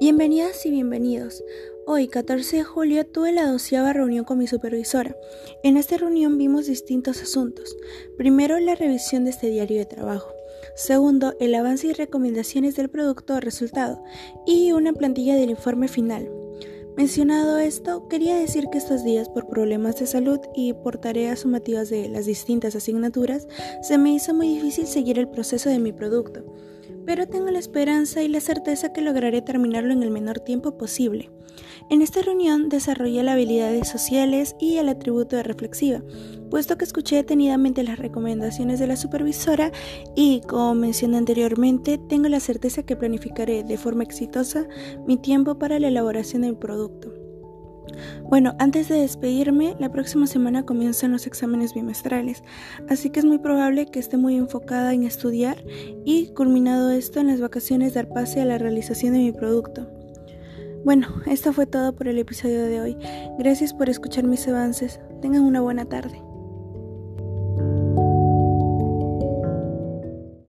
Bienvenidas y bienvenidos. Hoy, 14 de julio, tuve la doceava reunión con mi supervisora. En esta reunión vimos distintos asuntos. Primero, la revisión de este diario de trabajo. Segundo, el avance y recomendaciones del producto o resultado. Y una plantilla del informe final. Mencionado esto, quería decir que estos días, por problemas de salud y por tareas sumativas de las distintas asignaturas, se me hizo muy difícil seguir el proceso de mi producto pero tengo la esperanza y la certeza que lograré terminarlo en el menor tiempo posible. En esta reunión desarrollé las habilidades sociales y el atributo de reflexiva, puesto que escuché detenidamente las recomendaciones de la supervisora y, como mencioné anteriormente, tengo la certeza que planificaré de forma exitosa mi tiempo para la elaboración del producto. Bueno, antes de despedirme, la próxima semana comienzan los exámenes bimestrales, así que es muy probable que esté muy enfocada en estudiar y, culminado esto, en las vacaciones dar pase a la realización de mi producto. Bueno, esto fue todo por el episodio de hoy. Gracias por escuchar mis avances. Tengan una buena tarde.